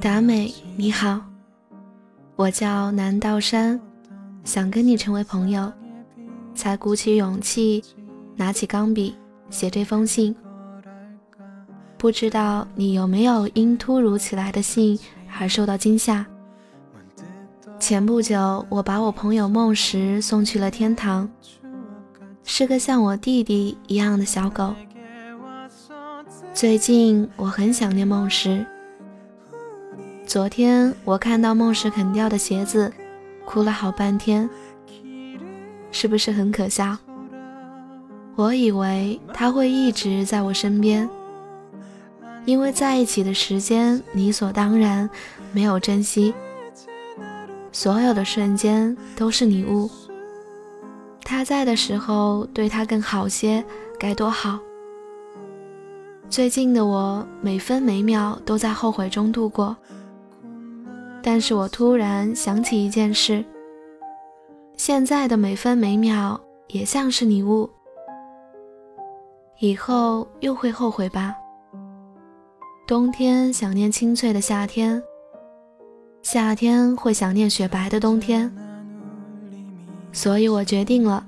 达美，你好，我叫南道山，想跟你成为朋友，才鼓起勇气拿起钢笔写这封信。不知道你有没有因突如其来的信而受到惊吓？前不久，我把我朋友梦石送去了天堂，是个像我弟弟一样的小狗。最近我很想念梦石。昨天我看到梦石啃掉的鞋子，哭了好半天，是不是很可笑？我以为他会一直在我身边，因为在一起的时间理所当然，没有珍惜，所有的瞬间都是礼物。他在的时候对他更好些，该多好。最近的我，每分每秒都在后悔中度过。但是我突然想起一件事：现在的每分每秒也像是礼物，以后又会后悔吧。冬天想念清脆的夏天，夏天会想念雪白的冬天。所以我决定了，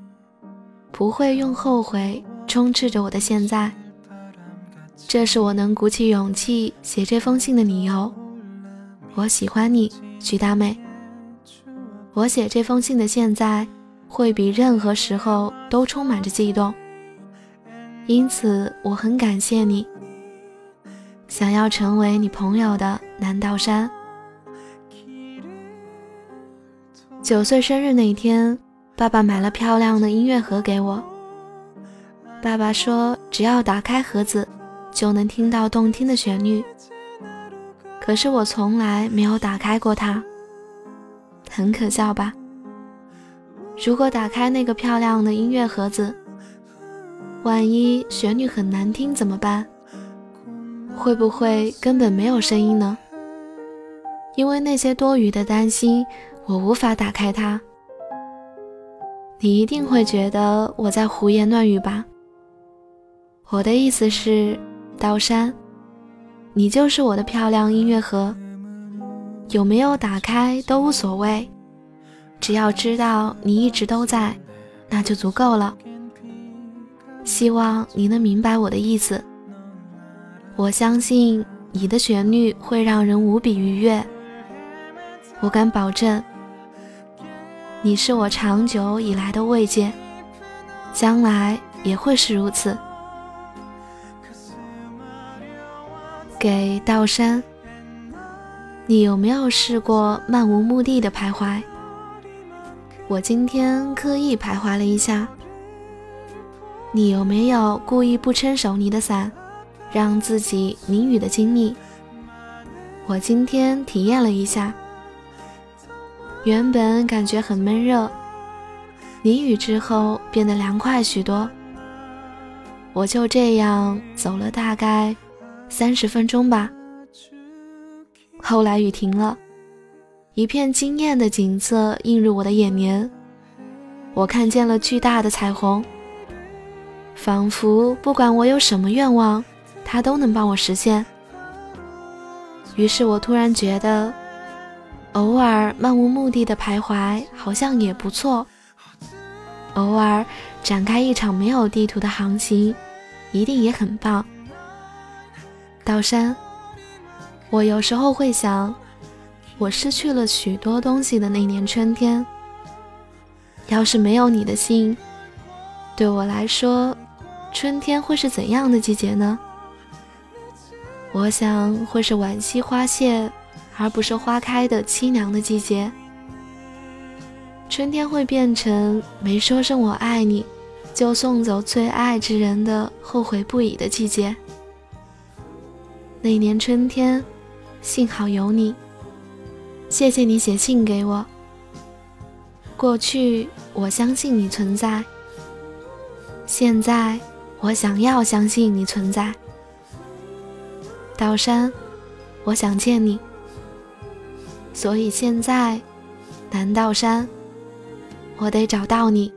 不会用后悔充斥着我的现在。这是我能鼓起勇气写这封信的理由。我喜欢你，徐大妹。我写这封信的现在，会比任何时候都充满着悸动。因此，我很感谢你。想要成为你朋友的南道山。九岁生日那天，爸爸买了漂亮的音乐盒给我。爸爸说，只要打开盒子。就能听到动听的旋律。可是我从来没有打开过它，很可笑吧？如果打开那个漂亮的音乐盒子，万一旋律很难听怎么办？会不会根本没有声音呢？因为那些多余的担心，我无法打开它。你一定会觉得我在胡言乱语吧？我的意思是。刀山，你就是我的漂亮音乐盒，有没有打开都无所谓，只要知道你一直都在，那就足够了。希望你能明白我的意思。我相信你的旋律会让人无比愉悦，我敢保证，你是我长久以来的慰藉，将来也会是如此。给道山，你有没有试过漫无目的的徘徊？我今天刻意徘徊了一下。你有没有故意不撑手你的伞，让自己淋雨的经历？我今天体验了一下，原本感觉很闷热，淋雨之后变得凉快许多。我就这样走了大概。三十分钟吧。后来雨停了，一片惊艳的景色映入我的眼帘。我看见了巨大的彩虹，仿佛不管我有什么愿望，它都能帮我实现。于是我突然觉得，偶尔漫无目的的徘徊好像也不错。偶尔展开一场没有地图的航行，一定也很棒。道山，我有时候会想，我失去了许多东西的那年春天，要是没有你的信，对我来说，春天会是怎样的季节呢？我想会是惋惜花谢，而不是花开的凄凉的季节。春天会变成没说声我爱你，就送走最爱之人的后悔不已的季节。那年春天，幸好有你，谢谢你写信给我。过去我相信你存在，现在我想要相信你存在。岛山，我想见你，所以现在南道山。我得找到你。